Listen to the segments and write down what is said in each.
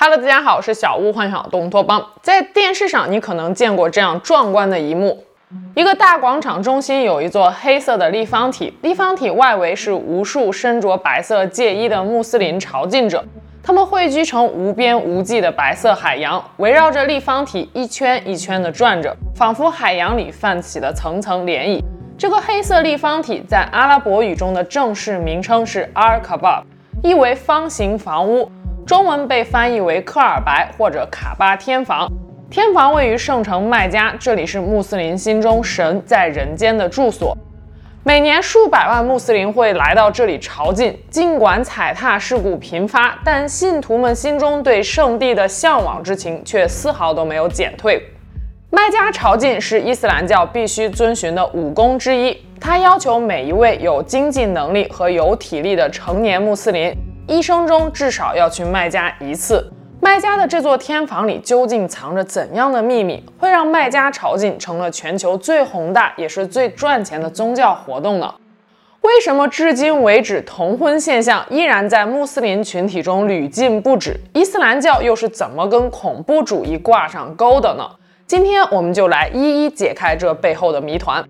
Hello，大家好，我是小屋幻想东托邦。在电视上，你可能见过这样壮观的一幕：一个大广场中心有一座黑色的立方体，立方体外围是无数身着白色戒衣的穆斯林朝觐者，他们汇聚成无边无际的白色海洋，围绕着立方体一圈一圈地转着，仿佛海洋里泛起了层层涟漪。这个黑色立方体在阿拉伯语中的正式名称是阿尔卡巴，意为方形房屋。中文被翻译为科尔白或者卡巴天房，天房位于圣城麦加，这里是穆斯林心中神在人间的住所。每年数百万穆斯林会来到这里朝觐，尽管踩踏事故频发，但信徒们心中对圣地的向往之情却丝毫都没有减退。麦加朝觐是伊斯兰教必须遵循的五功之一，它要求每一位有经济能力和有体力的成年穆斯林。一生中至少要去麦加一次。麦加的这座天房里究竟藏着怎样的秘密，会让麦加朝觐成了全球最宏大也是最赚钱的宗教活动呢？为什么至今为止同婚现象依然在穆斯林群体中屡禁不止？伊斯兰教又是怎么跟恐怖主义挂上钩的呢？今天我们就来一一解开这背后的谜团。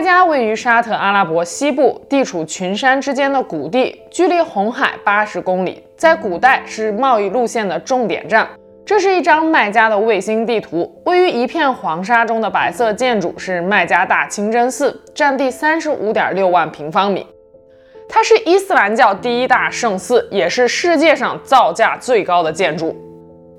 麦加位于沙特阿拉伯西部，地处群山之间的谷地，距离红海八十公里，在古代是贸易路线的重点站。这是一张麦加的卫星地图，位于一片黄沙中的白色建筑是麦加大清真寺，占地三十五点六万平方米。它是伊斯兰教第一大圣寺，也是世界上造价最高的建筑。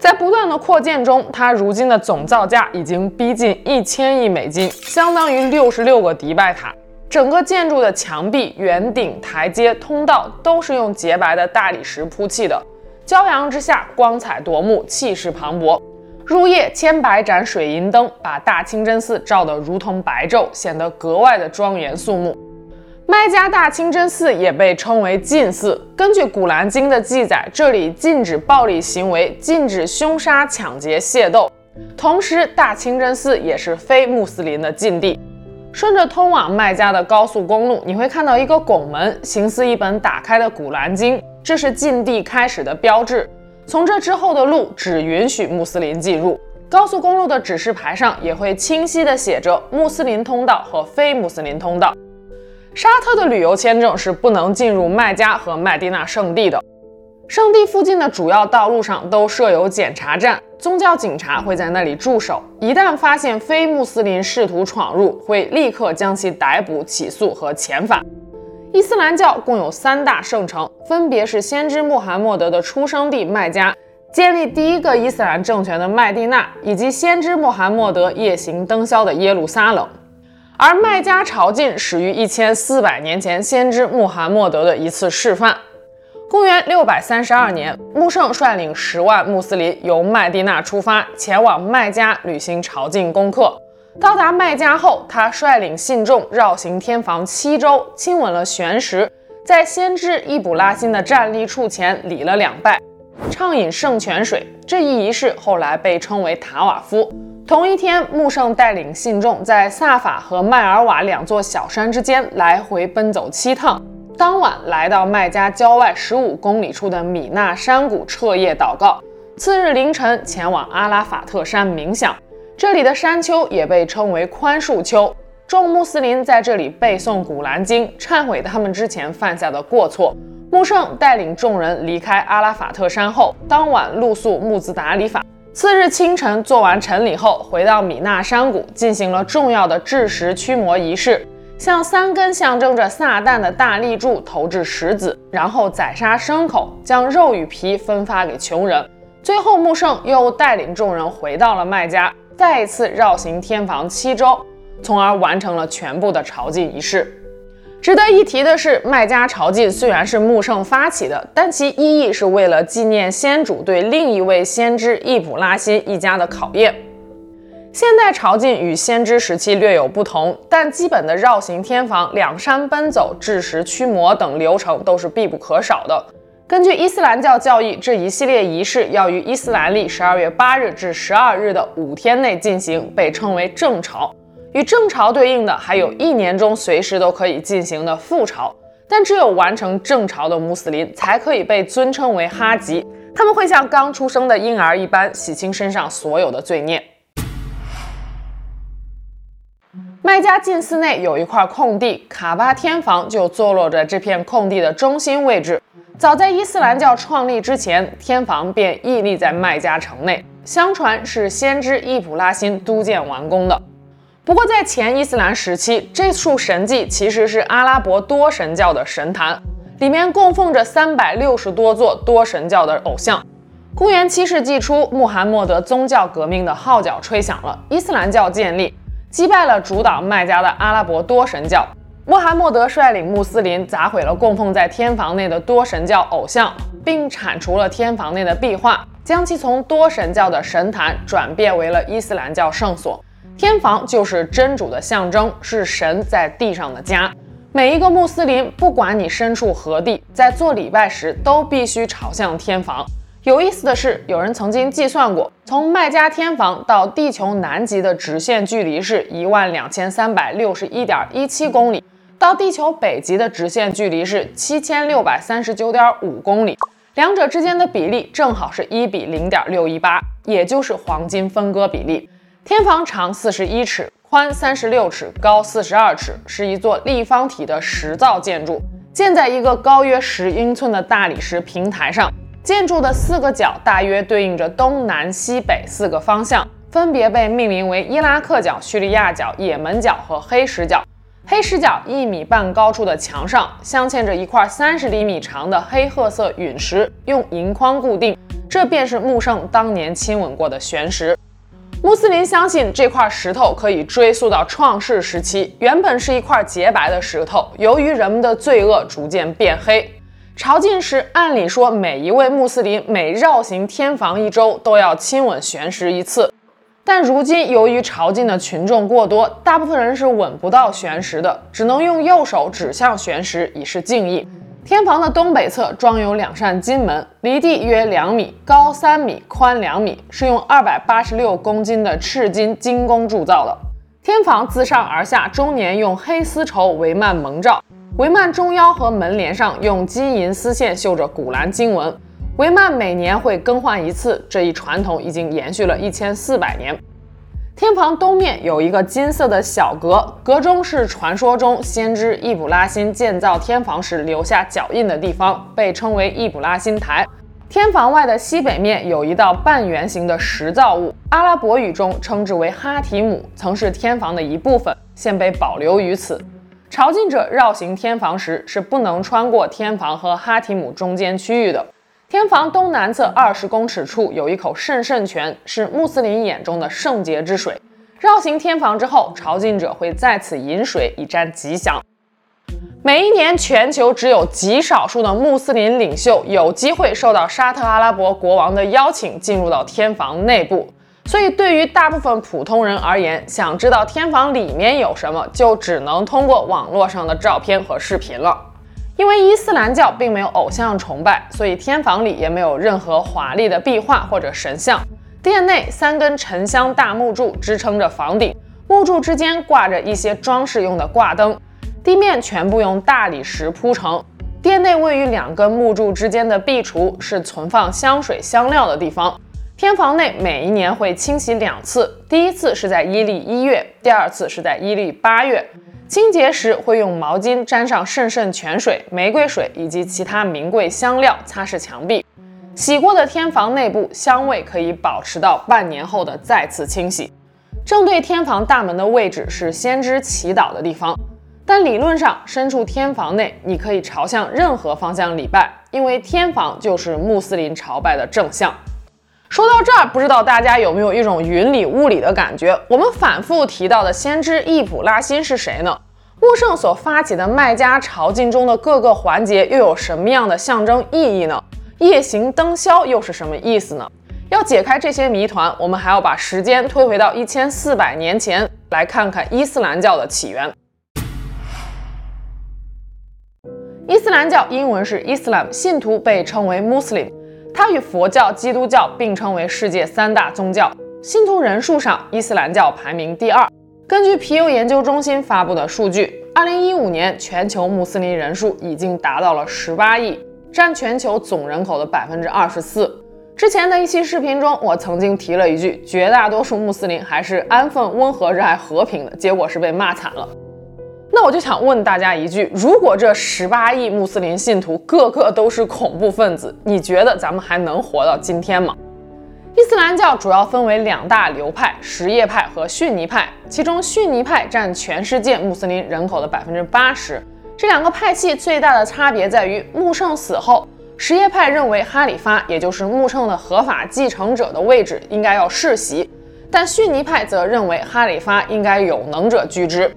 在不断的扩建中，它如今的总造价已经逼近一千亿美金，相当于六十六个迪拜塔。整个建筑的墙壁、圆顶、台阶、通道都是用洁白的大理石铺砌的，骄阳之下光彩夺目，气势磅礴。入夜，千百盏水银灯把大清真寺照得如同白昼，显得格外的庄严肃穆。麦加大清真寺也被称为禁寺。根据《古兰经》的记载，这里禁止暴力行为，禁止凶杀、抢劫、械斗。同时，大清真寺也是非穆斯林的禁地。顺着通往麦加的高速公路，你会看到一个拱门，形似一本打开的《古兰经》，这是禁地开始的标志。从这之后的路只允许穆斯林进入。高速公路的指示牌上也会清晰地写着穆斯林通道和非穆斯林通道。沙特的旅游签证是不能进入麦加和麦地那圣地的。圣地附近的主要道路上都设有检查站，宗教警察会在那里驻守。一旦发现非穆斯林试图闯入，会立刻将其逮捕、起诉和遣返。伊斯兰教共有三大圣城，分别是先知穆罕默德的出生地麦加、建立第一个伊斯兰政权的麦地那，以及先知穆罕默德夜行灯宵的耶路撒冷。而麦加朝觐始于一千四百年前，先知穆罕默德的一次示范。公元六百三十二年，穆圣率领十万穆斯林由麦地那出发，前往麦加履行朝觐功课。到达麦加后，他率领信众绕行天房七周，亲吻了玄石，在先知易卜拉欣的站立处前礼了两拜，畅饮圣泉水。这一仪式后来被称为塔瓦夫。同一天，穆圣带领信众在萨法和麦尔瓦两座小山之间来回奔走七趟。当晚来到麦加郊外十五公里处的米纳山谷彻夜祷告。次日凌晨前往阿拉法特山冥想。这里的山丘也被称为宽恕丘。众穆斯林在这里背诵古兰经，忏悔他们之前犯下的过错。穆圣带领众人离开阿拉法特山后，当晚露宿穆兹达里法。次日清晨做完晨礼后，回到米纳山谷进行了重要的制石驱魔仪式，向三根象征着撒旦的大立柱投掷石子，然后宰杀牲口，将肉与皮分发给穷人。最后，穆圣又带领众人回到了麦加，再一次绕行天房七周，从而完成了全部的朝觐仪式。值得一提的是，麦加朝觐虽然是穆圣发起的，但其意义是为了纪念先主对另一位先知易卜拉欣一家的考验。现代朝觐与先知时期略有不同，但基本的绕行天房、两山奔走、制石驱魔等流程都是必不可少的。根据伊斯兰教教义，这一系列仪式要于伊斯兰历十二月八日至十二日的五天内进行，被称为正朝。与正朝对应的还有一年中随时都可以进行的复朝，但只有完成正朝的穆斯林才可以被尊称为哈吉。他们会像刚出生的婴儿一般洗清身上所有的罪孽。麦加禁寺内有一块空地，卡巴天房就坐落着这片空地的中心位置。早在伊斯兰教创立之前，天房便屹立在麦加城内，相传是先知易卜拉欣督建完工的。不过，在前伊斯兰时期，这处神迹其实是阿拉伯多神教的神坛，里面供奉着三百六十多座多神教的偶像。公元七世纪初，穆罕默德宗教革命的号角吹响了，伊斯兰教建立，击败了主导麦加的阿拉伯多神教。穆罕默德率领穆斯林砸毁了供奉在天房内的多神教偶像，并铲除了天房内的壁画，将其从多神教的神坛转变为了伊斯兰教圣所。天房就是真主的象征，是神在地上的家。每一个穆斯林，不管你身处何地，在做礼拜时都必须朝向天房。有意思的是，有人曾经计算过，从麦加天房到地球南极的直线距离是一万两千三百六十一点一七公里，到地球北极的直线距离是七千六百三十九点五公里，两者之间的比例正好是一比零点六一八，也就是黄金分割比例。天房长四十一尺，宽三十六尺，高四十二尺，是一座立方体的石造建筑，建在一个高约十英寸的大理石平台上。建筑的四个角大约对应着东南西北四个方向，分别被命名为伊拉克角、叙利亚角、也门角和黑石角。黑石角一米半高处的墙上镶嵌着一块三十厘米长的黑褐色陨石，用银框固定，这便是穆圣当年亲吻过的玄石。穆斯林相信这块石头可以追溯到创世时期，原本是一块洁白的石头，由于人们的罪恶逐渐变黑。朝觐时，按理说每一位穆斯林每绕行天房一周都要亲吻玄石一次，但如今由于朝觐的群众过多，大部分人是吻不到玄石的，只能用右手指向玄石以示敬意。天房的东北侧装有两扇金门，离地约两米，高三米，宽两米，是用二百八十六公斤的赤金精工铸造的。天房自上而下终年用黑丝绸帷幔蒙罩，帷幔中腰和门帘上用金银丝线绣着古兰经文。帷幔每年会更换一次，这一传统已经延续了一千四百年。天房东面有一个金色的小阁，阁中是传说中先知易卜拉欣建造天房时留下脚印的地方，被称为易卜拉欣台。天房外的西北面有一道半圆形的石造物，阿拉伯语中称之为哈提姆，曾是天房的一部分，现被保留于此。朝觐者绕行天房时是不能穿过天房和哈提姆中间区域的。天房东南侧二十公尺处有一口圣圣泉，是穆斯林眼中的圣洁之水。绕行天房之后，朝觐者会在此饮水以占吉祥。每一年，全球只有极少数的穆斯林领袖有机会受到沙特阿拉伯国王的邀请，进入到天房内部。所以，对于大部分普通人而言，想知道天房里面有什么，就只能通过网络上的照片和视频了。因为伊斯兰教并没有偶像崇拜，所以天房里也没有任何华丽的壁画或者神像。殿内三根沉香大木柱支撑着房顶，木柱之间挂着一些装饰用的挂灯，地面全部用大理石铺成。殿内位于两根木柱之间的壁橱是存放香水香料的地方。天房内每一年会清洗两次，第一次是在阴历一月，第二次是在阴历八月。清洁时会用毛巾沾上圣圣泉水、玫瑰水以及其他名贵香料擦拭墙壁。洗过的天房内部香味可以保持到半年后的再次清洗。正对天房大门的位置是先知祈祷的地方，但理论上身处天房内，你可以朝向任何方向礼拜，因为天房就是穆斯林朝拜的正向。说到这儿，不知道大家有没有一种云里雾里的感觉？我们反复提到的先知易卜拉欣是谁呢？穆圣所发起的麦加朝觐中的各个环节又有什么样的象征意义呢？夜行灯宵又是什么意思呢？要解开这些谜团，我们还要把时间推回到一千四百年前，来看看伊斯兰教的起源。伊斯兰教英文是 Islam，信徒被称为 Muslim，它与佛教、基督教并称为世界三大宗教。信徒人数上，伊斯兰教排名第二。根据皮尤研究中心发布的数据，二零一五年全球穆斯林人数已经达到了十八亿，占全球总人口的百分之二十四。之前的一期视频中，我曾经提了一句，绝大多数穆斯林还是安分、温和、热爱和平的，结果是被骂惨了。那我就想问大家一句：如果这十八亿穆斯林信徒个个都是恐怖分子，你觉得咱们还能活到今天吗？伊斯兰教主要分为两大流派：什叶派和逊尼派，其中逊尼派占全世界穆斯林人口的百分之八十。这两个派系最大的差别在于，穆圣死后。什叶派认为哈里发，也就是穆圣的合法继承者的位置应该要世袭，但逊尼派则认为哈里发应该有能者居之。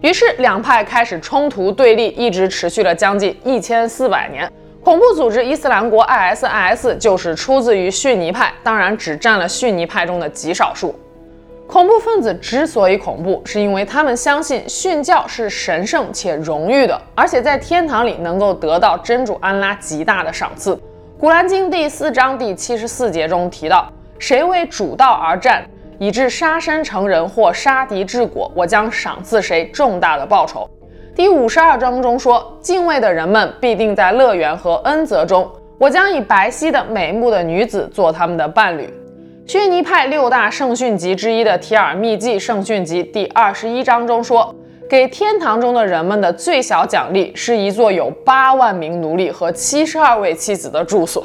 于是两派开始冲突对立，一直持续了将近一千四百年。恐怖组织伊斯兰国 ISIS 就是出自于逊尼派，当然只占了逊尼派中的极少数。恐怖分子之所以恐怖，是因为他们相信殉教是神圣且荣誉的，而且在天堂里能够得到真主安拉极大的赏赐。古兰经第四章第七十四节中提到：“谁为主道而战，以致杀身成仁或杀敌致果，我将赏赐谁重大的报酬。”第五十二章中说：“敬畏的人们必定在乐园和恩泽中，我将以白皙的美目的女子做他们的伴侣。”逊尼派六大圣训集之一的提尔密季圣训集第二十一章中说，给天堂中的人们的最小奖励是一座有八万名奴隶和七十二位妻子的住所，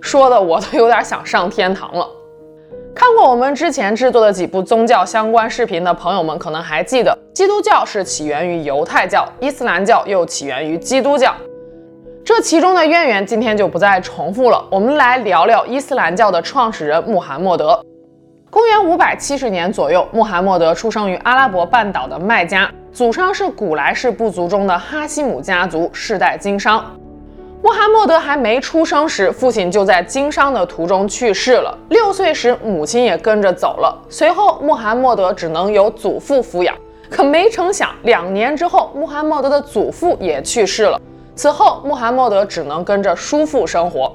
说的我都有点想上天堂了。看过我们之前制作的几部宗教相关视频的朋友们，可能还记得，基督教是起源于犹太教，伊斯兰教又起源于基督教。这其中的渊源，今天就不再重复了。我们来聊聊伊斯兰教的创始人穆罕默德。公元五百七十年左右，穆罕默德出生于阿拉伯半岛的麦加，祖上是古莱氏部族中的哈希姆家族，世代经商。穆罕默德还没出生时，父亲就在经商的途中去世了。六岁时，母亲也跟着走了。随后，穆罕默德只能由祖父抚养。可没成想，两年之后，穆罕默德的祖父也去世了。此后，穆罕默德只能跟着叔父生活。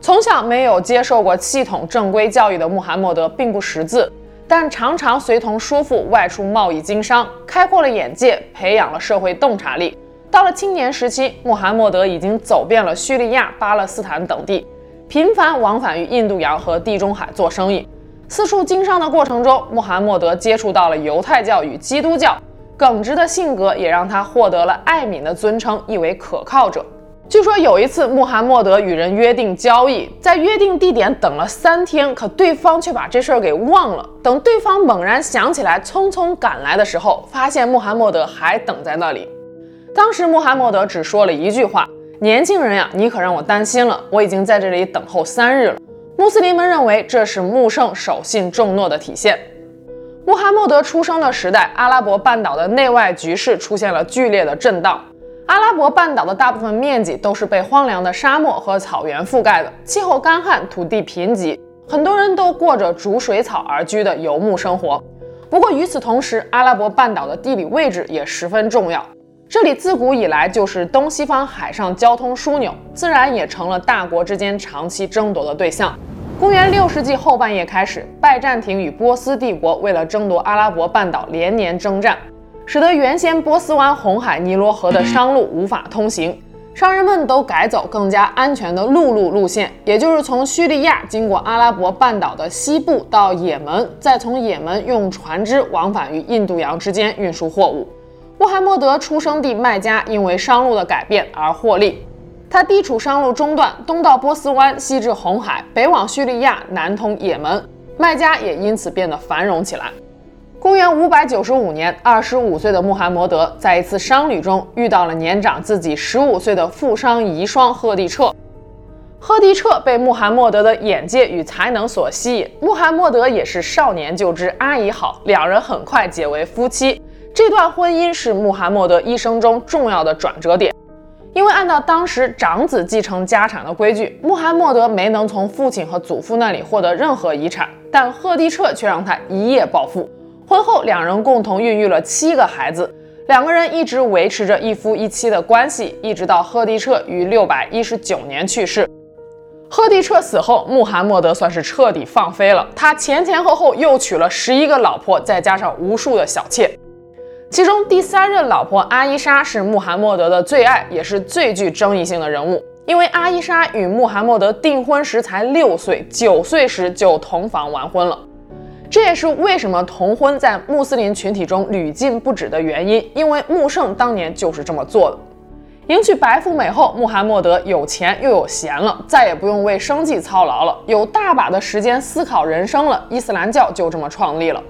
从小没有接受过系统正规教育的穆罕默德并不识字，但常常随同叔父外出贸易经商，开阔了眼界，培养了社会洞察力。到了青年时期，穆罕默德已经走遍了叙利亚、巴勒斯坦等地，频繁往返于印度洋和地中海做生意。四处经商的过程中，穆罕默德接触到了犹太教与基督教。耿直的性格也让他获得了艾敏的尊称，意为可靠者。据说有一次，穆罕默德与人约定交易，在约定地点等了三天，可对方却把这事儿给忘了。等对方猛然想起来，匆匆赶来的时候，发现穆罕默德还等在那里。当时穆罕默德只说了一句话：“年轻人呀，你可让我担心了，我已经在这里等候三日了。”穆斯林们认为这是穆圣守信重诺的体现。穆罕默德出生的时代，阿拉伯半岛的内外局势出现了剧烈的震荡。阿拉伯半岛的大部分面积都是被荒凉的沙漠和草原覆盖的，气候干旱，土地贫瘠，很多人都过着逐水草而居的游牧生活。不过与此同时，阿拉伯半岛的地理位置也十分重要，这里自古以来就是东西方海上交通枢纽，自然也成了大国之间长期争夺的对象。公元六世纪后半叶开始，拜占庭与波斯帝国为了争夺阿拉伯半岛连年征战，使得原先波斯湾红海尼罗河的商路无法通行，商人们都改走更加安全的陆路路线，也就是从叙利亚经过阿拉伯半岛的西部到也门，再从也门用船只往返于印度洋之间运输货物。穆罕默德出生地麦加因为商路的改变而获利。他地处商路中段，东到波斯湾，西至红海，北往叙利亚，南通也门，麦加也因此变得繁荣起来。公元五百九十五年，二十五岁的穆罕默德在一次商旅中遇到了年长自己十五岁的富商遗孀赫蒂彻。赫蒂彻被穆罕默德的眼界与才能所吸引，穆罕默德也是少年就知阿姨好，两人很快结为夫妻。这段婚姻是穆罕默德一生中重要的转折点。因为按照当时长子继承家产的规矩，穆罕默德没能从父亲和祖父那里获得任何遗产，但赫蒂彻却让他一夜暴富。婚后，两人共同孕育了七个孩子。两个人一直维持着一夫一妻的关系，一直到赫迪彻于六百一十九年去世。赫迪彻死后，穆罕默德算是彻底放飞了。他前前后后又娶了十一个老婆，再加上无数的小妾。其中第三任老婆阿伊莎是穆罕默德的最爱，也是最具争议性的人物。因为阿伊莎与穆罕默德订婚时才六岁，九岁时就同房完婚了。这也是为什么同婚在穆斯林群体中屡禁不止的原因，因为穆圣当年就是这么做的。迎娶白富美后，穆罕默德有钱又有闲了，再也不用为生计操劳了，有大把的时间思考人生了。伊斯兰教就这么创立了。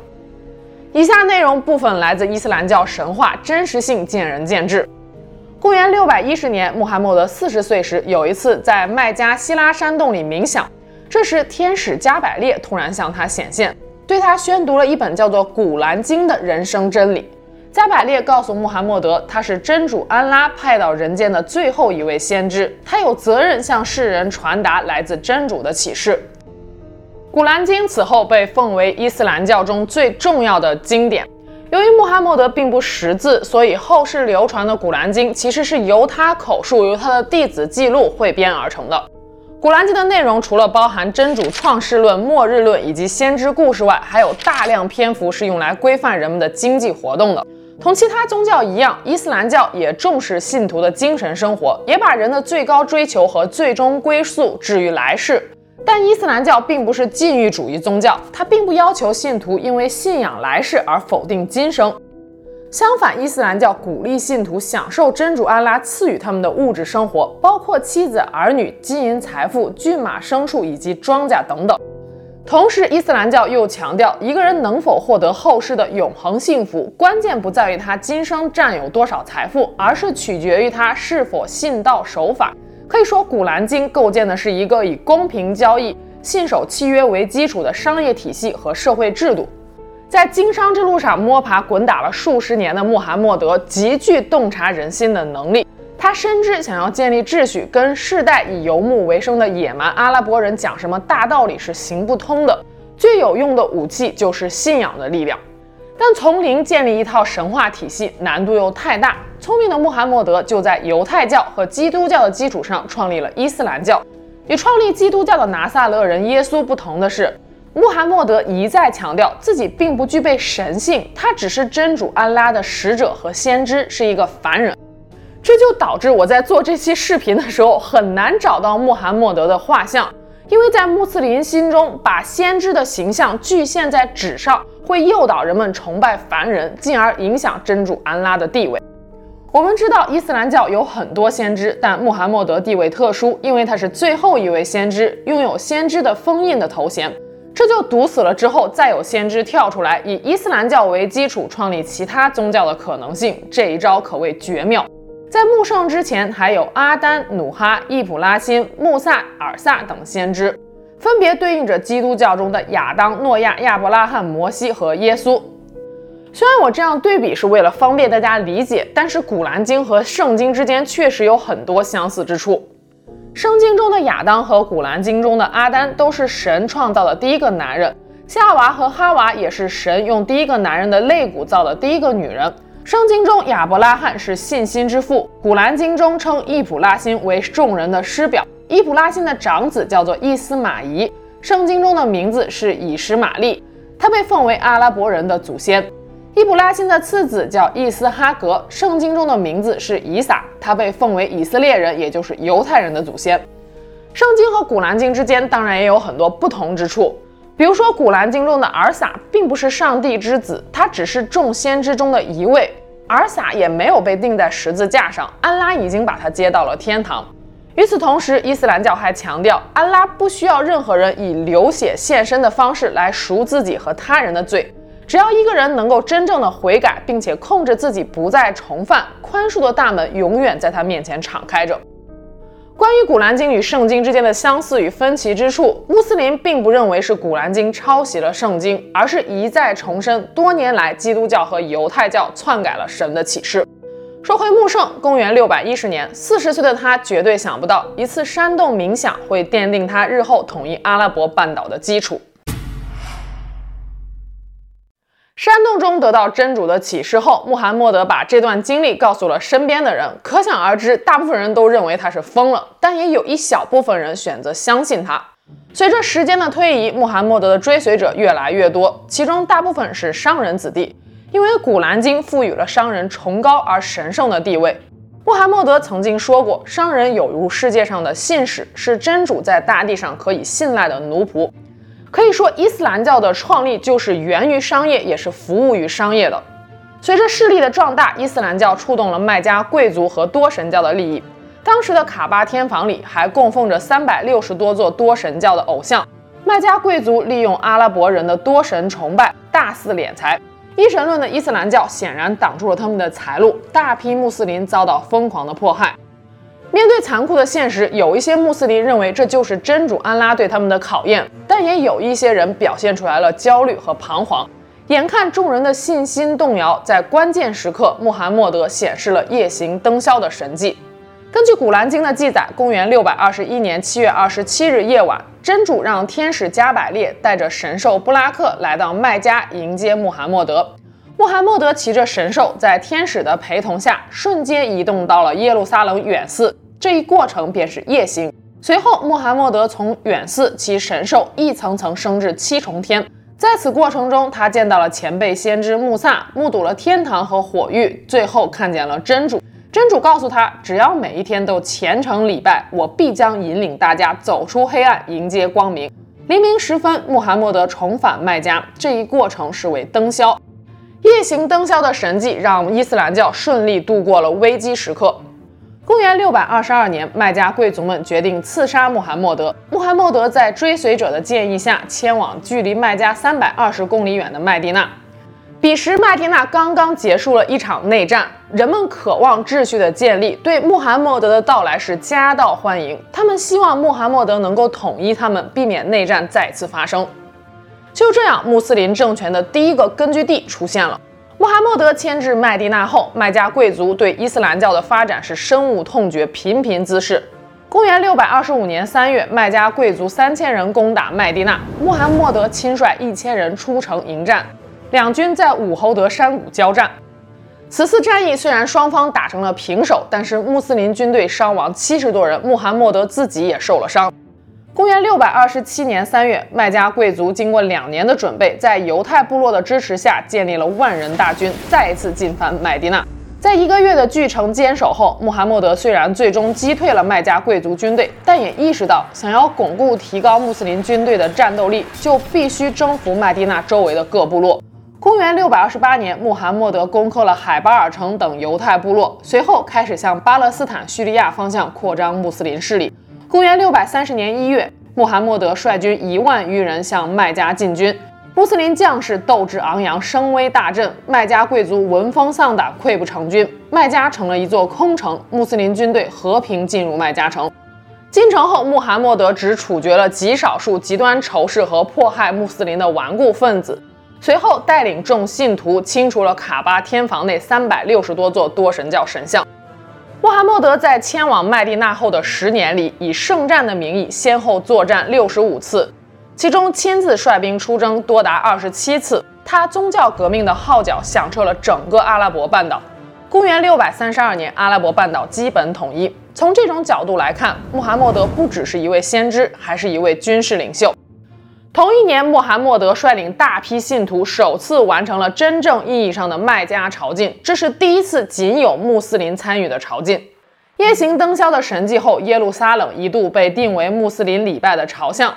以下内容部分来自伊斯兰教神话，真实性见仁见智。公元六百一十年，穆罕默德四十岁时，有一次在麦加希拉山洞里冥想，这时天使加百列突然向他显现，对他宣读了一本叫做《古兰经》的人生真理。加百列告诉穆罕默德，他是真主安拉派到人间的最后一位先知，他有责任向世人传达来自真主的启示。古兰经此后被奉为伊斯兰教中最重要的经典。由于穆罕默德并不识字，所以后世流传的古兰经其实是由他口述、由他的弟子记录汇编而成的。古兰经的内容除了包含真主创世论、末日论以及先知故事外，还有大量篇幅是用来规范人们的经济活动的。同其他宗教一样，伊斯兰教也重视信徒的精神生活，也把人的最高追求和最终归宿置于来世。但伊斯兰教并不是禁欲主义宗教，它并不要求信徒因为信仰来世而否定今生。相反，伊斯兰教鼓励信徒享受真主安拉赐予他们的物质生活，包括妻子、儿女、金银财富、骏马、牲畜以及庄稼等等。同时，伊斯兰教又强调，一个人能否获得后世的永恒幸福，关键不在于他今生占有多少财富，而是取决于他是否信道守法。可以说，《古兰经》构建的是一个以公平交易、信守契约为基础的商业体系和社会制度。在经商之路上摸爬滚打了数十年的穆罕默德，极具洞察人心的能力。他深知，想要建立秩序，跟世代以游牧为生的野蛮阿拉伯人讲什么大道理是行不通的。最有用的武器就是信仰的力量。但从零建立一套神话体系，难度又太大。聪明的穆罕默德就在犹太教和基督教的基础上创立了伊斯兰教。与创立基督教的拿撒勒人耶稣不同的是，穆罕默德一再强调自己并不具备神性，他只是真主安拉的使者和先知，是一个凡人。这就导致我在做这期视频的时候很难找到穆罕默德的画像，因为在穆斯林心中，把先知的形象具现在纸上，会诱导人们崇拜凡人，进而影响真主安拉的地位。我们知道伊斯兰教有很多先知，但穆罕默德地位特殊，因为他是最后一位先知，拥有先知的封印的头衔，这就堵死了之后再有先知跳出来以伊斯兰教为基础创立其他宗教的可能性。这一招可谓绝妙。在穆圣之前，还有阿丹、努哈、易卜拉欣、穆萨、尔萨等先知，分别对应着基督教中的亚当、诺亚、亚伯拉罕、摩西和耶稣。虽然我这样对比是为了方便大家理解，但是《古兰经》和圣经之间确实有很多相似之处。圣经中的亚当和《古兰经》中的阿丹都是神创造的第一个男人，夏娃和哈娃也是神用第一个男人的肋骨造的第一个女人。圣经中亚伯拉罕是信心之父，古兰经中称易卜拉欣为众人的师表，易卜拉欣的长子叫做伊斯玛仪，圣经中的名字是以实玛利，他被奉为阿拉伯人的祖先。易卜拉欣的次子叫伊斯哈格，圣经中的名字是以撒，他被奉为以色列人，也就是犹太人的祖先。圣经和古兰经之间当然也有很多不同之处。比如说，《古兰经》中的尔撒并不是上帝之子，他只是众仙之中的一位。尔撒也没有被钉在十字架上，安拉已经把他接到了天堂。与此同时，伊斯兰教还强调，安拉不需要任何人以流血献身的方式来赎自己和他人的罪，只要一个人能够真正的悔改，并且控制自己不再重犯，宽恕的大门永远在他面前敞开着。关于《古兰经》与圣经之间的相似与分歧之处，穆斯林并不认为是《古兰经》抄袭了圣经，而是一再重申，多年来基督教和犹太教篡改了神的启示。说回穆圣，公元六百一十年，四十岁的他绝对想不到，一次煽动冥想会奠定他日后统一阿拉伯半岛的基础。山洞中得到真主的启示后，穆罕默德把这段经历告诉了身边的人，可想而知，大部分人都认为他是疯了，但也有一小部分人选择相信他。随着时间的推移，穆罕默德的追随者越来越多，其中大部分是商人子弟，因为《古兰经》赋予了商人崇高而神圣的地位。穆罕默德曾经说过，商人有如世界上的信使，是真主在大地上可以信赖的奴仆。可以说，伊斯兰教的创立就是源于商业，也是服务于商业的。随着势力的壮大，伊斯兰教触动了麦加贵族和多神教的利益。当时的卡巴天房里还供奉着三百六十多座多神教的偶像。麦加贵族利用阿拉伯人的多神崇拜，大肆敛财。一神论的伊斯兰教显然挡住了他们的财路，大批穆斯林遭到疯狂的迫害。面对残酷的现实，有一些穆斯林认为这就是真主安拉对他们的考验，但也有一些人表现出来了焦虑和彷徨。眼看众人的信心动摇，在关键时刻，穆罕默德显示了夜行灯宵的神迹。根据《古兰经》的记载，公元六百二十一年七月二十七日夜晚，真主让天使加百列带着神兽布拉克来到麦加迎接穆罕默德。穆罕默德骑着神兽，在天使的陪同下，瞬间移动到了耶路撒冷远寺。这一过程便是夜行。随后，穆罕默德从远寺骑神兽一层层升至七重天。在此过程中，他见到了前辈先知穆萨，目睹了天堂和火狱，最后看见了真主。真主告诉他，只要每一天都虔诚礼拜，我必将引领大家走出黑暗，迎接光明。黎明时分，穆罕默德重返麦加，这一过程是为灯宵。夜行灯宵的神迹让伊斯兰教顺利度过了危机时刻。公元六百二十二年，麦加贵族们决定刺杀穆罕默德。穆罕默德在追随者的建议下，迁往距离麦加三百二十公里远的麦地那。彼时，麦地那刚刚结束了一场内战，人们渴望秩序的建立，对穆罕默德的到来是夹道欢迎。他们希望穆罕默德能够统一他们，避免内战再次发生。就这样，穆斯林政权的第一个根据地出现了。穆罕默德迁至麦地那后，麦加贵族对伊斯兰教的发展是深恶痛绝，频频滋事。公元六百二十五年三月，麦加贵族三千人攻打麦地那，穆罕默德亲率一千人出城迎战，两军在武侯德山谷交战。此次战役虽然双方打成了平手，但是穆斯林军队伤亡七十多人，穆罕默德自己也受了伤。公元六百二十七年三月，麦加贵族经过两年的准备，在犹太部落的支持下，建立了万人大军，再次进犯麦地那。在一个月的据城坚守后，穆罕默德虽然最终击退了麦加贵族军队，但也意识到，想要巩固、提高穆斯林军队的战斗力，就必须征服麦地那周围的各部落。公元六百二十八年，穆罕默德攻克了海巴尔城等犹太部落，随后开始向巴勒斯坦、叙利亚方向扩张穆斯林势力。公元六百三十年一月，穆罕默德率军一万余人向麦加进军，穆斯林将士斗志昂扬，声威大振。麦加贵族闻风丧胆，溃不成军，麦加成了一座空城。穆斯林军队和平进入麦加城。进城后，穆罕默德只处决了极少数极端仇视和迫害穆斯林的顽固分子，随后带领众信徒清除了卡巴天房内三百六十多座多神教神像。穆罕默德在迁往麦地那后的十年里，以圣战的名义先后作战六十五次，其中亲自率兵出征多达二十七次。他宗教革命的号角响彻了整个阿拉伯半岛。公元六百三十二年，阿拉伯半岛基本统一。从这种角度来看，穆罕默德不只是一位先知，还是一位军事领袖。同一年，穆罕默德率领大批信徒首次完成了真正意义上的麦加朝觐，这是第一次仅有穆斯林参与的朝觐。夜行灯宵的神迹后，耶路撒冷一度被定为穆斯林礼拜的朝向。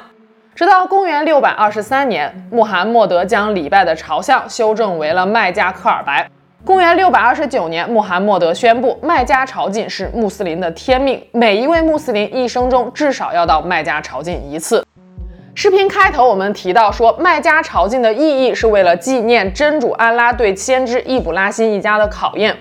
直到公元六百二十三年，穆罕默德将礼拜的朝向修正为了麦加克尔白。公元六百二十九年，穆罕默德宣布麦加朝觐是穆斯林的天命，每一位穆斯林一生中至少要到麦加朝觐一次。视频开头我们提到说，麦加朝觐的意义是为了纪念真主安拉对先知易卜拉欣一家的考验。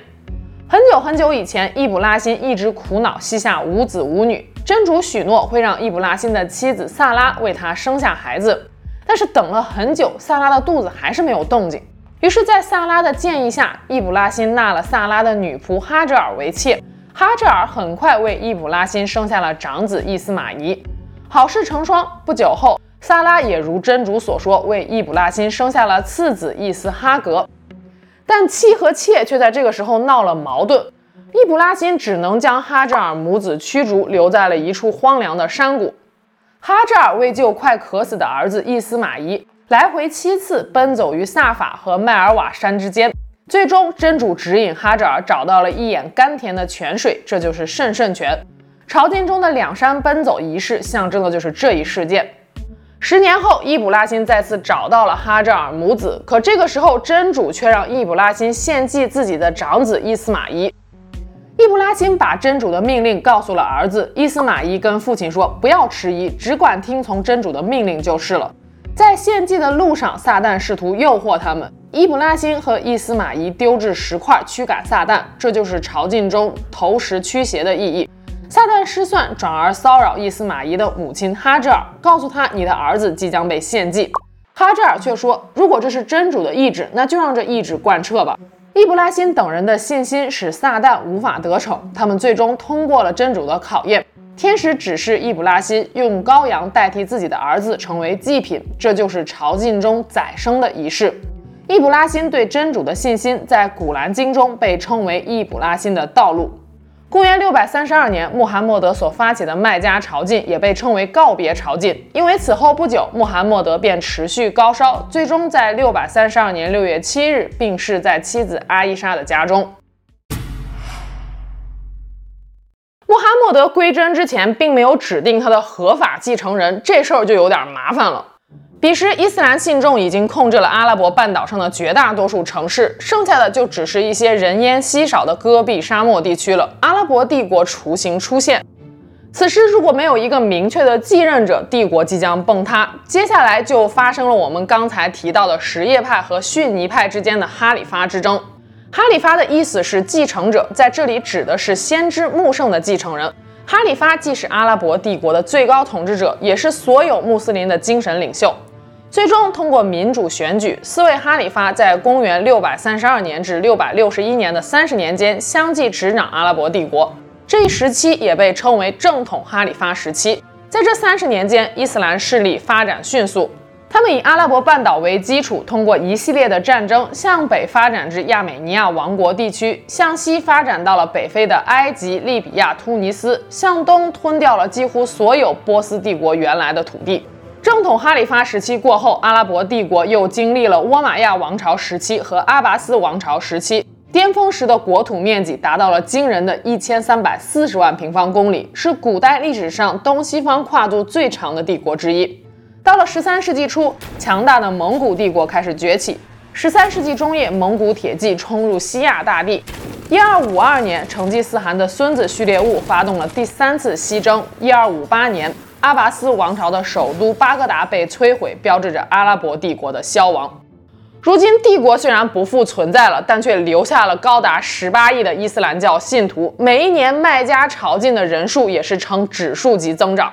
很久很久以前，易卜拉欣一直苦恼膝下无子无女，真主许诺会让易卜拉欣的妻子萨拉为他生下孩子，但是等了很久，萨拉的肚子还是没有动静。于是，在萨拉的建议下，易卜拉欣纳了萨拉的女仆哈哲尔为妾。哈哲尔很快为易卜拉欣生下了长子伊斯玛仪。好事成双，不久后，萨拉也如真主所说，为易卜拉欣生下了次子伊斯哈格。但妻和妾却在这个时候闹了矛盾，易卜拉欣只能将哈扎尔母子驱逐，留在了一处荒凉的山谷。哈扎尔为救快渴死的儿子伊斯玛仪，来回七次奔走于萨法和迈尔瓦山之间。最终，真主指引哈扎尔找到了一眼甘甜的泉水，这就是圣圣泉。朝觐中的两山奔走仪式，象征的就是这一事件。十年后，易卜拉欣再次找到了哈扎尔母子，可这个时候，真主却让易卜拉欣献祭自己的长子伊斯玛仪。易卜拉欣把真主的命令告诉了儿子伊斯玛仪，跟父亲说：“不要迟疑，只管听从真主的命令就是了。”在献祭的路上，撒旦试图诱惑他们。伊卜拉欣和伊斯玛仪丢掷石块驱赶撒旦，这就是朝觐中投石驱邪的意义。撒旦失算，转而骚扰伊斯玛仪的母亲哈扎尔，告诉他：“你的儿子即将被献祭。”哈扎尔却说：“如果这是真主的意志，那就让这意志贯彻吧。”易卜拉欣等人的信心使撒旦无法得逞，他们最终通过了真主的考验。天使指示易卜拉欣用羔羊代替自己的儿子成为祭品，这就是朝觐中宰牲的仪式。易卜拉欣对真主的信心，在《古兰经》中被称为易卜拉欣的道路。公元六百三十二年，穆罕默德所发起的麦加朝觐也被称为告别朝觐，因为此后不久，穆罕默德便持续高烧，最终在六百三十二年六月七日病逝在妻子阿伊莎的家中。穆罕默德归真之前，并没有指定他的合法继承人，这事儿就有点麻烦了。彼时，伊斯兰信众已经控制了阿拉伯半岛上的绝大多数城市，剩下的就只是一些人烟稀少的戈壁沙漠地区了。阿拉伯帝国雏形出现，此时如果没有一个明确的继任者，帝国即将崩塌。接下来就发生了我们刚才提到的什叶派和逊尼派之间的哈里发之争。哈里发的意思是继承者，在这里指的是先知穆圣的继承人。哈里发既是阿拉伯帝国的最高统治者，也是所有穆斯林的精神领袖。最终通过民主选举，四位哈里发在公元六百三十二年至六百六十一年的三十年间相继执掌阿拉伯帝国。这一时期也被称为正统哈里发时期。在这三十年间，伊斯兰势力发展迅速。他们以阿拉伯半岛为基础，通过一系列的战争，向北发展至亚美尼亚王国地区，向西发展到了北非的埃及、利比亚、突尼斯，向东吞掉了几乎所有波斯帝国原来的土地。正统哈里发时期过后，阿拉伯帝国又经历了倭马亚王朝时期和阿拔斯王朝时期，巅峰时的国土面积达到了惊人的一千三百四十万平方公里，是古代历史上东西方跨度最长的帝国之一。到了十三世纪初，强大的蒙古帝国开始崛起。十三世纪中叶，蒙古铁骑冲入西亚大地。一二五二年，成吉思汗的孙子序列兀发动了第三次西征。一二五八年。阿拔斯王朝的首都巴格达被摧毁，标志着阿拉伯帝国的消亡。如今，帝国虽然不复存在了，但却留下了高达十八亿的伊斯兰教信徒。每一年麦加朝觐的人数也是呈指数级增长。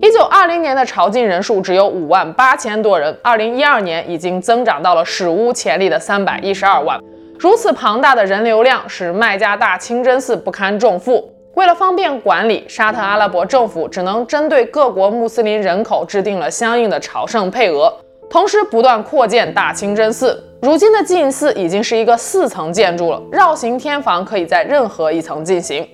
一九二零年的朝觐人数只有五万八千多人，二零一二年已经增长到了史无前例的三百一十二万。如此庞大的人流量，使麦加大清真寺不堪重负。为了方便管理，沙特阿拉伯政府只能针对各国穆斯林人口制定了相应的朝圣配额，同时不断扩建大清真寺。如今的禁寺已经是一个四层建筑了，绕行天房可以在任何一层进行。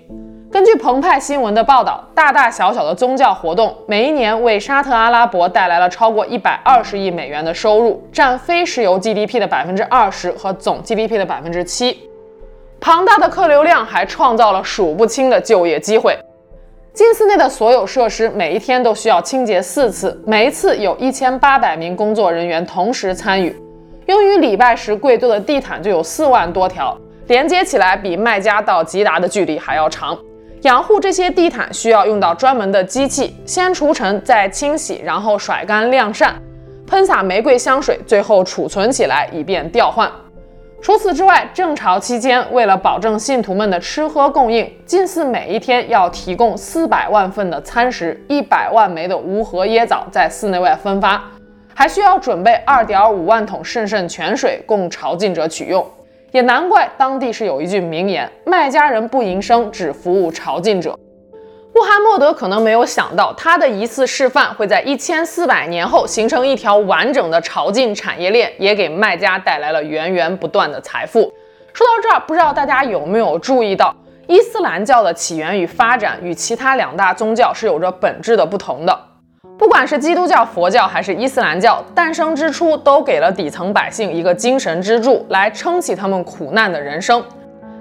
根据澎湃新闻的报道，大大小小的宗教活动每一年为沙特阿拉伯带来了超过一百二十亿美元的收入，占非石油 GDP 的百分之二十和总 GDP 的百分之七。庞大的客流量还创造了数不清的就业机会。金寺内的所有设施每一天都需要清洁四次，每一次有一千八百名工作人员同时参与。用于礼拜时跪坐的地毯就有四万多条，连接起来比麦加到吉达的距离还要长。养护这些地毯需要用到专门的机器，先除尘，再清洗，然后甩干晾晒，喷洒玫瑰香水，最后储存起来以便调换。除此之外，正朝期间，为了保证信徒们的吃喝供应，禁寺每一天要提供四百万份的餐食，一百万枚的无核椰枣在寺内外分发，还需要准备二点五万桶圣圣泉水供朝觐者取用。也难怪当地是有一句名言：卖家人不营生，只服务朝觐者。穆罕默德可能没有想到，他的一次示范会在一千四百年后形成一条完整的朝觐产业链，也给卖家带来了源源不断的财富。说到这儿，不知道大家有没有注意到，伊斯兰教的起源与发展与其他两大宗教是有着本质的不同的。不管是基督教、佛教还是伊斯兰教，诞生之初都给了底层百姓一个精神支柱，来撑起他们苦难的人生。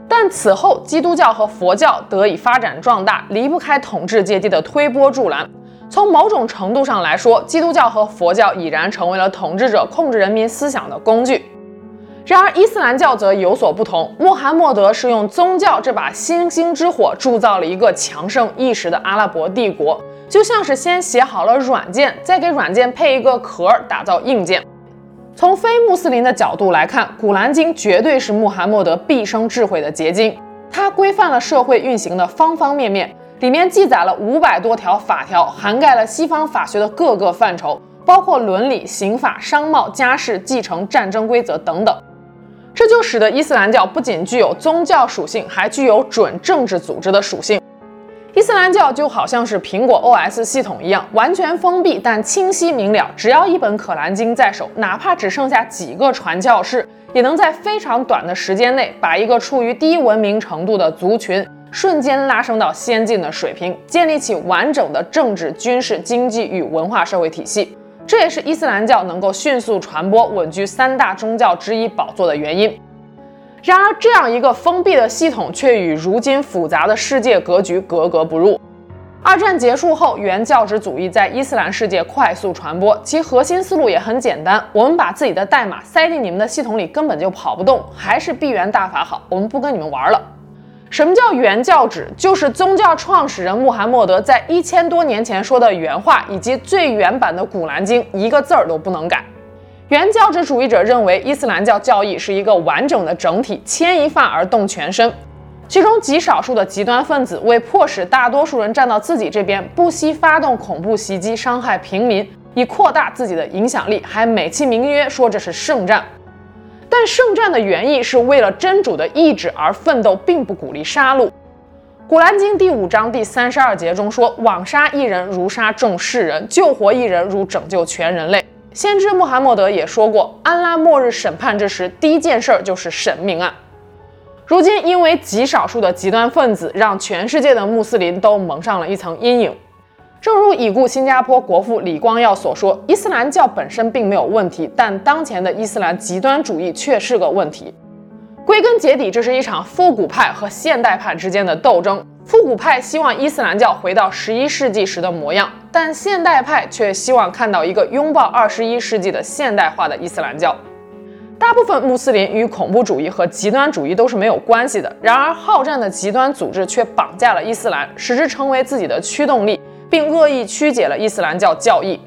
但此后，基督教和佛教得以发展壮大，离不开统治阶级的推波助澜。从某种程度上来说，基督教和佛教已然成为了统治者控制人民思想的工具。然而，伊斯兰教则有所不同。穆罕默德是用宗教这把星星之火，铸造了一个强盛一时的阿拉伯帝国，就像是先写好了软件，再给软件配一个壳，打造硬件。从非穆斯林的角度来看，《古兰经》绝对是穆罕默德毕生智慧的结晶。它规范了社会运行的方方面面，里面记载了五百多条法条，涵盖了西方法学的各个范畴，包括伦理、刑法、商贸、家事、继承、战争规则等等。这就使得伊斯兰教不仅具有宗教属性，还具有准政治组织的属性。伊斯兰教就好像是苹果 OS 系统一样，完全封闭但清晰明了。只要一本可兰经在手，哪怕只剩下几个传教士，也能在非常短的时间内把一个处于低文明程度的族群瞬间拉升到先进的水平，建立起完整的政治、军事、经济与文化社会体系。这也是伊斯兰教能够迅速传播、稳居三大宗教之一宝座的原因。然而，这样一个封闭的系统却与如今复杂的世界格局格格不入。二战结束后，原教旨主义在伊斯兰世界快速传播，其核心思路也很简单：我们把自己的代码塞进你们的系统里，根本就跑不动，还是闭源大法好。我们不跟你们玩了。什么叫原教旨？就是宗教创始人穆罕默德在一千多年前说的原话，以及最原版的《古兰经》，一个字儿都不能改。原教旨主义者认为，伊斯兰教教义是一个完整的整体，牵一发而动全身。其中极少数的极端分子为迫使大多数人站到自己这边，不惜发动恐怖袭击，伤害平民，以扩大自己的影响力，还美其名曰说这是圣战。但圣战的原意是为了真主的意志而奋斗，并不鼓励杀戮。《古兰经》第五章第三十二节中说：“枉杀一人如杀众世人，救活一人如拯救全人类。”先知穆罕默德也说过，安拉末日审判之时，第一件事儿就是审命案。如今，因为极少数的极端分子，让全世界的穆斯林都蒙上了一层阴影。正如已故新加坡国父李光耀所说，伊斯兰教本身并没有问题，但当前的伊斯兰极端主义却是个问题。归根结底，这是一场复古派和现代派之间的斗争。复古派希望伊斯兰教回到十一世纪时的模样，但现代派却希望看到一个拥抱二十一世纪的现代化的伊斯兰教。大部分穆斯林与恐怖主义和极端主义都是没有关系的，然而好战的极端组织却绑架了伊斯兰，使之成为自己的驱动力，并恶意曲解了伊斯兰教教义。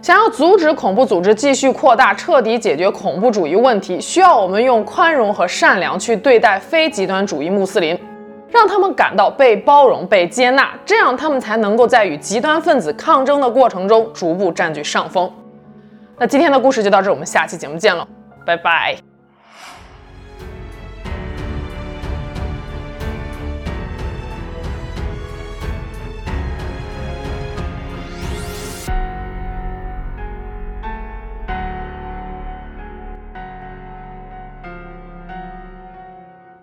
想要阻止恐怖组织继续扩大，彻底解决恐怖主义问题，需要我们用宽容和善良去对待非极端主义穆斯林，让他们感到被包容、被接纳，这样他们才能够在与极端分子抗争的过程中逐步占据上风。那今天的故事就到这，我们下期节目见了，拜拜。